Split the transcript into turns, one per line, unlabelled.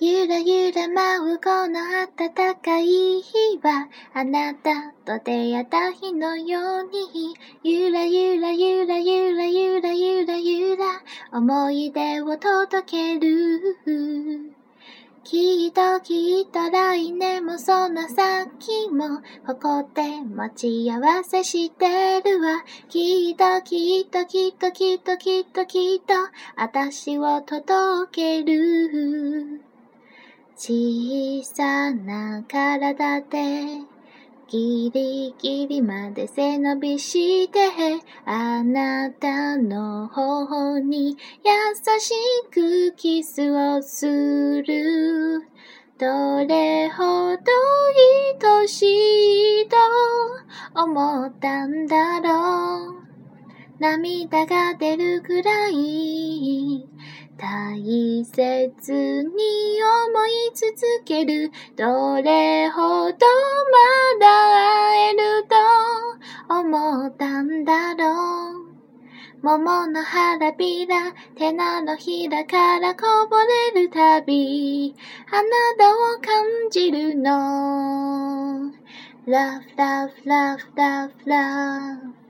ゆらゆら舞うこの暖かい日は、あなたと出会った日のように、ゆらゆらゆらゆらゆらゆらゆら、思い出を届ける。きっときっと来年もその先も誇って待ち合わせしてるわ。きっときっときっときっときっときっと私を届ける。小さな体でギリギリまで背伸びしてあなたの頬に優しくキスをする。どれほど愛しいと思ったんだろう。涙が出るくらい大切に思い続けるどれほどまだ会えると思ったんだろう桃の花びら、手なのひらからこぼれるたび、花だを感じるの。Love, love, love, love, love.